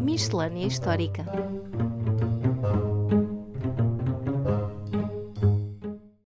Miscelânea Histórica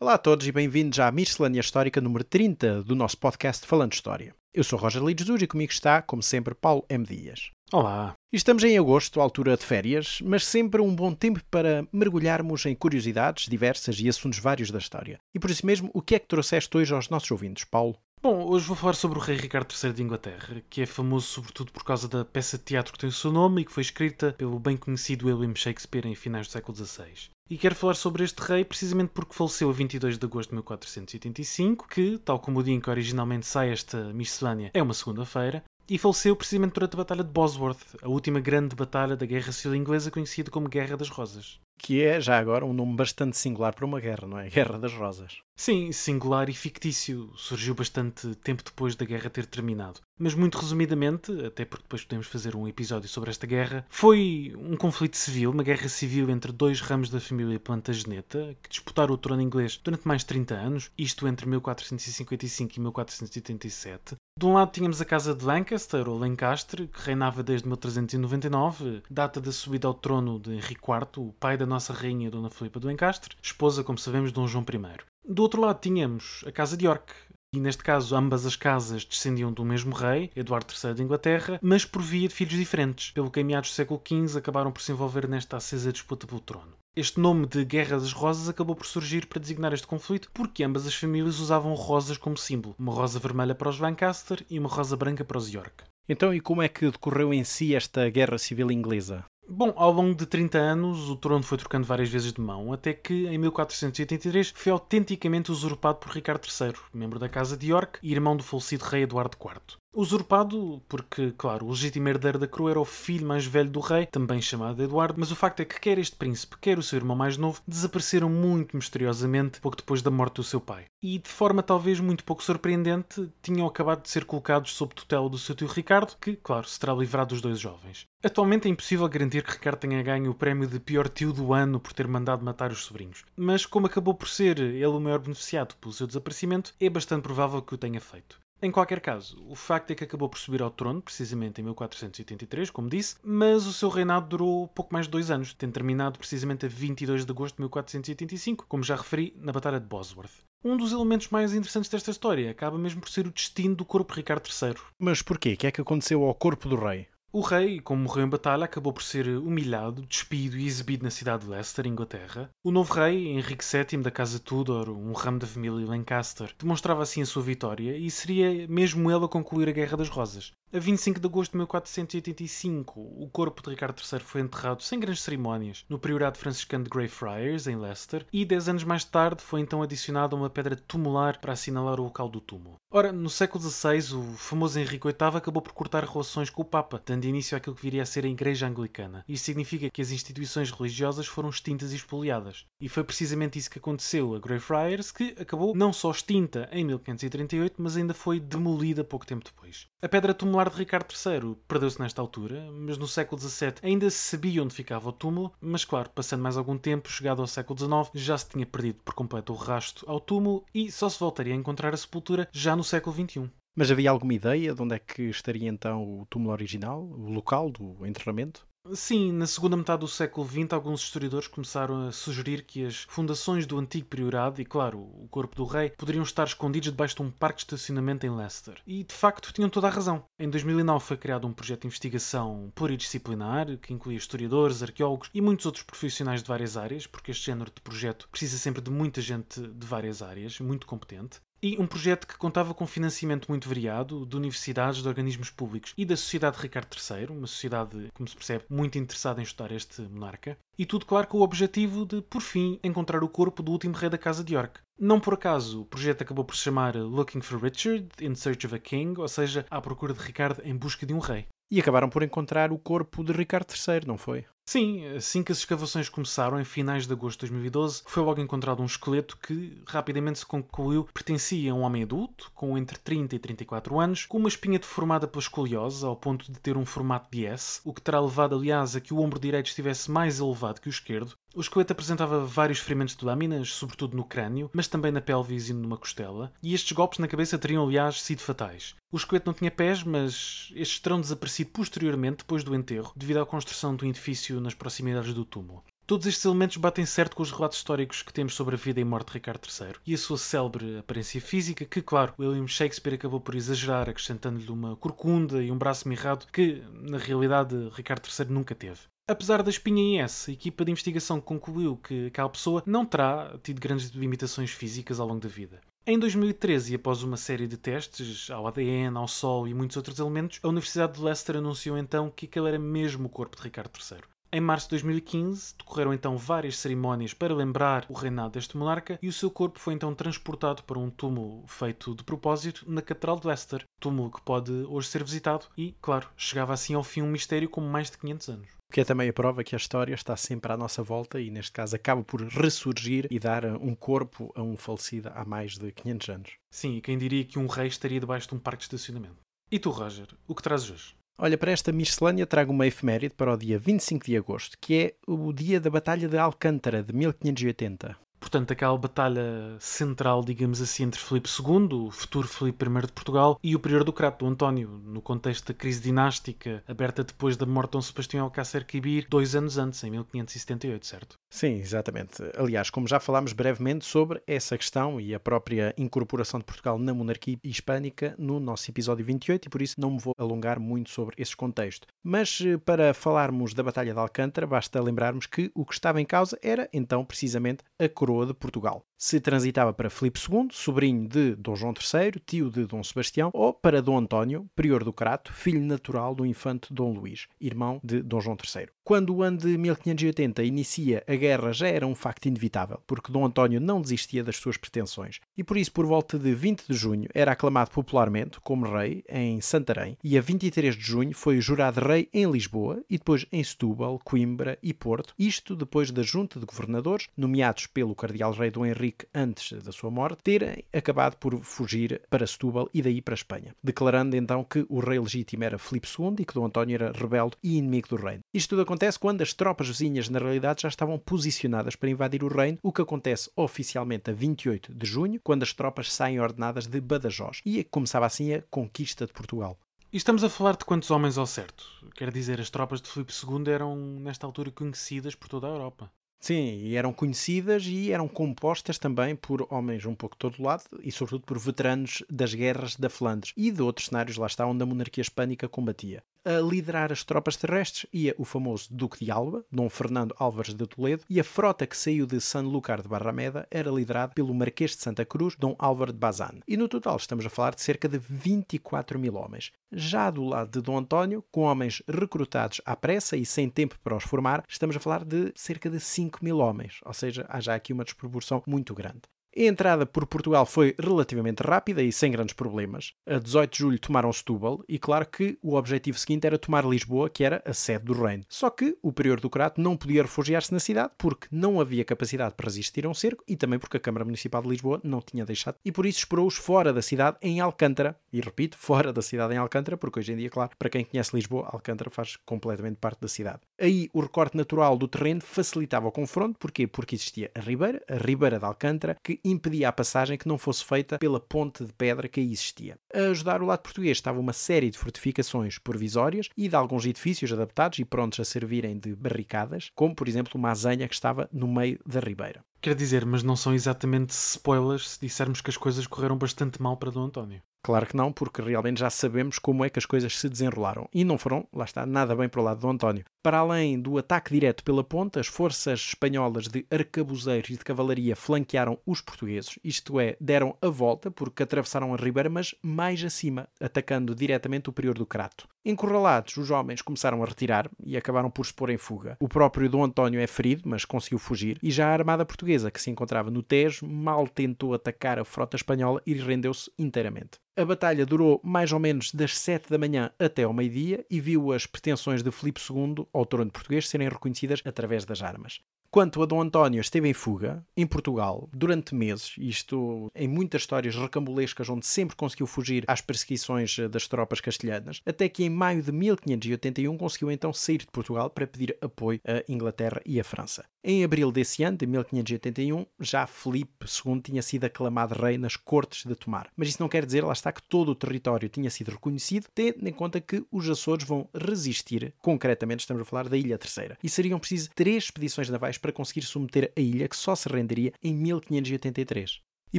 Olá a todos e bem-vindos à Miscelânea Histórica número 30 do nosso podcast Falando História. Eu sou Roger Jesus e comigo está, como sempre, Paulo M. Dias. Olá. Estamos em agosto, altura de férias, mas sempre um bom tempo para mergulharmos em curiosidades diversas e assuntos vários da história. E por isso mesmo, o que é que trouxeste hoje aos nossos ouvintes, Paulo? Bom, hoje vou falar sobre o rei Ricardo III de Inglaterra, que é famoso sobretudo por causa da peça de teatro que tem o seu nome e que foi escrita pelo bem conhecido William Shakespeare em finais do século XVI. E quero falar sobre este rei precisamente porque faleceu a 22 de agosto de 1485, que, tal como o dia em que originalmente sai esta miscelânea, é uma segunda-feira, e faleceu precisamente durante a Batalha de Bosworth, a última grande batalha da Guerra Civil Inglesa conhecida como Guerra das Rosas. Que é, já agora, um nome bastante singular para uma guerra, não é? Guerra das Rosas. Sim, singular e fictício. Surgiu bastante tempo depois da guerra ter terminado. Mas, muito resumidamente, até porque depois podemos fazer um episódio sobre esta guerra, foi um conflito civil, uma guerra civil entre dois ramos da família Plantageneta, que disputaram o trono inglês durante mais de 30 anos, isto entre 1455 e 1487. De um lado tínhamos a Casa de Lancaster, ou Lancaster, que reinava desde 1399, data da subida ao trono de Henrique IV, o pai da nossa rainha Dona Filipa de Lancaster, esposa, como sabemos, de Dom João I. Do outro lado tínhamos a Casa de York, e neste caso, ambas as casas descendiam do mesmo rei, Eduardo III de Inglaterra, mas por via de filhos diferentes, pelo que em meados do século XV acabaram por se envolver nesta acesa disputa pelo trono. Este nome de Guerra das Rosas acabou por surgir para designar este conflito porque ambas as famílias usavam rosas como símbolo, uma rosa vermelha para os Lancaster e uma rosa branca para os York. Então, e como é que decorreu em si esta Guerra Civil Inglesa? Bom, ao longo de 30 anos, o trono foi trocando várias vezes de mão, até que em 1483 foi autenticamente usurpado por Ricardo III, membro da Casa de York e irmão do falecido rei Eduardo IV. Usurpado porque, claro, o legítimo herdeiro da coroa era o filho mais velho do rei, também chamado Eduardo, mas o facto é que quer este príncipe, quer o seu irmão mais novo, desapareceram muito misteriosamente pouco depois da morte do seu pai. E, de forma talvez muito pouco surpreendente, tinham acabado de ser colocados sob tutela do seu tio Ricardo, que, claro, se terá livrado dos dois jovens. Atualmente é impossível garantir que Ricardo tenha ganho o prémio de pior tio do ano por ter mandado matar os sobrinhos, mas como acabou por ser ele o maior beneficiado pelo seu desaparecimento, é bastante provável que o tenha feito. Em qualquer caso, o facto é que acabou por subir ao trono, precisamente em 1483, como disse, mas o seu reinado durou pouco mais de dois anos, tendo terminado precisamente a 22 de agosto de 1485, como já referi na Batalha de Bosworth. Um dos elementos mais interessantes desta história acaba mesmo por ser o destino do corpo Ricardo III. Mas porquê? O que é que aconteceu ao corpo do rei? O rei, como morreu em batalha, acabou por ser humilhado, despido e exibido na cidade de Leicester, Inglaterra. O novo rei, Henrique VII da Casa Tudor, um ramo da família Lancaster, demonstrava assim a sua vitória e seria mesmo ele a concluir a Guerra das Rosas. A 25 de agosto de 1485, o corpo de Ricardo III foi enterrado sem grandes cerimónias no Priorado Franciscano de Greyfriars, em Leicester, e dez anos mais tarde foi então adicionada uma pedra tumular para assinalar o local do túmulo. Ora, no século XVI, o famoso Henrique VIII acabou por cortar relações com o Papa, dando início àquilo que viria a ser a Igreja Anglicana. Isso significa que as instituições religiosas foram extintas e expoliadas. E foi precisamente isso que aconteceu a Greyfriars, que acabou não só extinta em 1538, mas ainda foi demolida pouco tempo depois. A pedra tumular de Ricardo III perdeu-se nesta altura, mas no século XVII ainda se sabia onde ficava o túmulo, mas claro, passando mais algum tempo, chegado ao século XIX, já se tinha perdido por completo o rasto ao túmulo e só se voltaria a encontrar a sepultura já no século XXI. Mas havia alguma ideia de onde é que estaria então o túmulo original, o local do enterramento? Sim, na segunda metade do século XX, alguns historiadores começaram a sugerir que as fundações do antigo priorado e, claro, o corpo do rei poderiam estar escondidos debaixo de um parque de estacionamento em Leicester. E, de facto, tinham toda a razão. Em 2009 foi criado um projeto de investigação pluridisciplinar que incluía historiadores, arqueólogos e muitos outros profissionais de várias áreas, porque este género de projeto precisa sempre de muita gente de várias áreas, muito competente. E um projeto que contava com financiamento muito variado de universidades, de organismos públicos e da Sociedade Ricardo III, uma sociedade, como se percebe, muito interessada em estudar este monarca. E tudo, claro, com o objetivo de, por fim, encontrar o corpo do último rei da Casa de York. Não por acaso, o projeto acabou por se chamar Looking for Richard in Search of a King, ou seja, à procura de Ricardo em busca de um rei. E acabaram por encontrar o corpo de Ricardo III, não foi? Sim, assim que as escavações começaram, em finais de agosto de 2012, foi logo encontrado um esqueleto que rapidamente se concluiu pertencia a um homem adulto, com entre 30 e 34 anos, com uma espinha deformada pela escoliose, ao ponto de ter um formato de S, o que terá levado, aliás, a que o ombro direito estivesse mais elevado que o esquerdo. O esqueleto apresentava vários ferimentos de lâminas, sobretudo no crânio, mas também na pelvis e numa costela, e estes golpes na cabeça teriam, aliás, sido fatais. O esqueleto não tinha pés, mas estes terão desaparecido posteriormente, depois do enterro, devido à construção do edifício nas proximidades do túmulo. Todos estes elementos batem certo com os relatos históricos que temos sobre a vida e morte de Ricardo III e a sua célebre aparência física, que, claro, William Shakespeare acabou por exagerar, acrescentando-lhe uma corcunda e um braço mirrado que, na realidade, Ricardo III nunca teve. Apesar da espinha em S, a equipa de investigação concluiu que aquela pessoa não terá tido grandes limitações físicas ao longo da vida. Em 2013, e após uma série de testes ao ADN, ao Sol e muitos outros elementos, a Universidade de Leicester anunciou então que aquele era mesmo o corpo de Ricardo III. Em março de 2015, decorreram então várias cerimónias para lembrar o reinado deste monarca e o seu corpo foi então transportado para um túmulo feito de propósito na Catedral de Leicester, túmulo que pode hoje ser visitado e, claro, chegava assim ao fim um mistério com mais de 500 anos. O que é também a prova que a história está sempre à nossa volta e, neste caso, acaba por ressurgir e dar um corpo a um falecido há mais de 500 anos. Sim, quem diria que um rei estaria debaixo de um parque de estacionamento. E tu, Roger, o que trazes hoje? Olha, para esta miscelânea trago uma efeméride para o dia 25 de agosto, que é o dia da Batalha de Alcântara, de 1580. Portanto, aquela batalha central, digamos assim, entre Filipe II, o futuro Filipe I de Portugal, e o prior do Crato, António, no contexto da crise dinástica aberta depois da morte de Dom Sebastião Alcácer Quibir, dois anos antes, em 1578, certo? Sim, exatamente. Aliás, como já falámos brevemente sobre essa questão e a própria incorporação de Portugal na monarquia hispânica no nosso episódio 28, e por isso não me vou alongar muito sobre esse contexto. Mas eh, para falarmos da Batalha de Alcântara, basta lembrarmos que o que estava em causa era, então, precisamente a coroa de Portugal. Se transitava para Filipe II, sobrinho de Dom João III, tio de Dom Sebastião, ou para Dom António, prior do Crato, filho natural do infante Dom Luís, irmão de Dom João III. Quando o ano de 1580 inicia, a guerra já era um facto inevitável, porque Dom António não desistia das suas pretensões, e por isso, por volta de 20 de junho, era aclamado popularmente como rei em Santarém, e a 23 de junho foi jurado rei em Lisboa e depois em Setúbal, Coimbra e Porto, isto depois da junta de governadores, nomeados pelo cardeal-rei Dom Henrique antes da sua morte, terem acabado por fugir para Setúbal e daí para a Espanha, declarando então que o rei legítimo era Filipe II e que Dom António era rebelde e inimigo do reino. Isto tudo acontece quando as tropas vizinhas, na realidade, já estavam posicionadas para invadir o reino, o que acontece oficialmente a 28 de junho, quando as tropas saem ordenadas de Badajoz. E começava assim a conquista de Portugal. E estamos a falar de quantos homens ao certo? Quer dizer, as tropas de Filipe II eram, nesta altura, conhecidas por toda a Europa. Sim, e eram conhecidas e eram compostas também por homens um pouco de todo lado e, sobretudo, por veteranos das guerras da Flandres e de outros cenários lá está onde a monarquia hispânica combatia. A liderar as tropas terrestres ia o famoso Duque de Alba, Dom Fernando Álvares de Toledo, e a frota que saiu de Sanlúcar de Barrameda era liderada pelo Marquês de Santa Cruz, Dom Álvaro de Bazan. E no total estamos a falar de cerca de 24 mil homens. Já do lado de Dom António, com homens recrutados à pressa e sem tempo para os formar, estamos a falar de cerca de 5 mil homens, ou seja, há já aqui uma desproporção muito grande. A entrada por Portugal foi relativamente rápida e sem grandes problemas. A 18 de julho tomaram Setúbal e claro que o objetivo seguinte era tomar Lisboa, que era a sede do reino. Só que o prior do Crato não podia refugiar-se na cidade porque não havia capacidade para resistir a um cerco e também porque a Câmara Municipal de Lisboa não tinha deixado e por isso esperou-os fora da cidade em Alcântara. E repito, fora da cidade em Alcântara, porque hoje em dia, claro, para quem conhece Lisboa, Alcântara faz completamente parte da cidade. Aí o recorte natural do terreno facilitava o confronto, porquê? Porque existia a ribeira, a ribeira de Alcântara, que impedia a passagem que não fosse feita pela ponte de pedra que aí existia. A ajudar o lado português estava uma série de fortificações provisórias e de alguns edifícios adaptados e prontos a servirem de barricadas, como por exemplo uma azanha que estava no meio da ribeira. Quer dizer, mas não são exatamente spoilers se dissermos que as coisas correram bastante mal para Dom António. Claro que não, porque realmente já sabemos como é que as coisas se desenrolaram. E não foram, lá está, nada bem para o lado do António. Para além do ataque direto pela ponta, as forças espanholas de arcabuzeiros e de cavalaria flanquearam os portugueses, isto é, deram a volta porque atravessaram a ribeira, mas mais acima, atacando diretamente o prior do Crato. Encurralados, os homens começaram a retirar e acabaram por se pôr em fuga. O próprio Dom António é ferido, mas conseguiu fugir, e já a armada portuguesa, que se encontrava no Tejo, mal tentou atacar a frota espanhola e rendeu-se inteiramente. A batalha durou mais ou menos das 7 da manhã até ao meio-dia e viu as pretensões de Filipe II ao trono português serem reconhecidas através das armas. Quanto a Dom António, esteve em fuga, em Portugal, durante meses, isto em muitas histórias recambulescas, onde sempre conseguiu fugir às perseguições eh, das tropas castelhanas, até que em maio de 1581 conseguiu então sair de Portugal para pedir apoio à Inglaterra e à França. Em abril desse ano, de 1581, já Felipe II tinha sido aclamado rei nas cortes de Tomar. Mas isso não quer dizer, lá está, que todo o território tinha sido reconhecido, tendo em conta que os Açores vão resistir, concretamente estamos a falar da Ilha Terceira, e seriam precisas três expedições navais para conseguir submeter a ilha, que só se renderia em 1583. E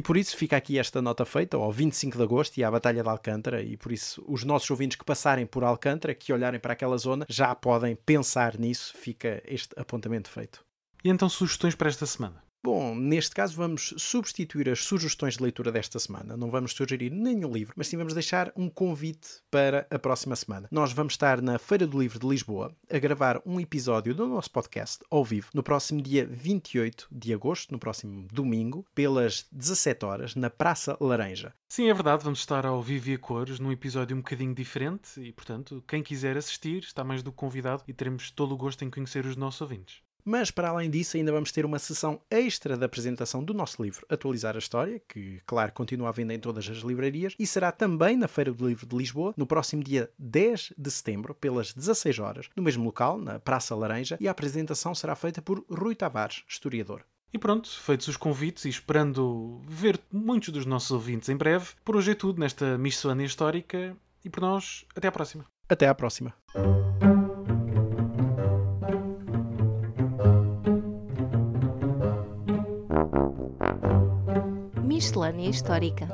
por isso fica aqui esta nota feita ao 25 de agosto e à Batalha de Alcântara, e por isso os nossos ouvintes que passarem por Alcântara, que olharem para aquela zona, já podem pensar nisso, fica este apontamento feito. E então sugestões para esta semana? Bom, neste caso vamos substituir as sugestões de leitura desta semana. Não vamos sugerir nenhum livro, mas sim vamos deixar um convite para a próxima semana. Nós vamos estar na Feira do Livro de Lisboa a gravar um episódio do nosso podcast ao vivo no próximo dia 28 de agosto, no próximo domingo, pelas 17 horas, na Praça Laranja. Sim, é verdade, vamos estar ao vivo e a cores num episódio um bocadinho diferente e, portanto, quem quiser assistir está mais do que convidado e teremos todo o gosto em conhecer os nossos ouvintes. Mas, para além disso, ainda vamos ter uma sessão extra da apresentação do nosso livro Atualizar a História, que, claro, continua à venda em todas as livrarias, e será também na Feira do Livro de Lisboa, no próximo dia 10 de setembro, pelas 16 horas, no mesmo local, na Praça Laranja, e a apresentação será feita por Rui Tavares, historiador. E pronto, feitos os convites e esperando ver muitos dos nossos ouvintes em breve, por hoje é tudo nesta miscelânea histórica e por nós, até à próxima. Até à próxima. Miscelânea Histórica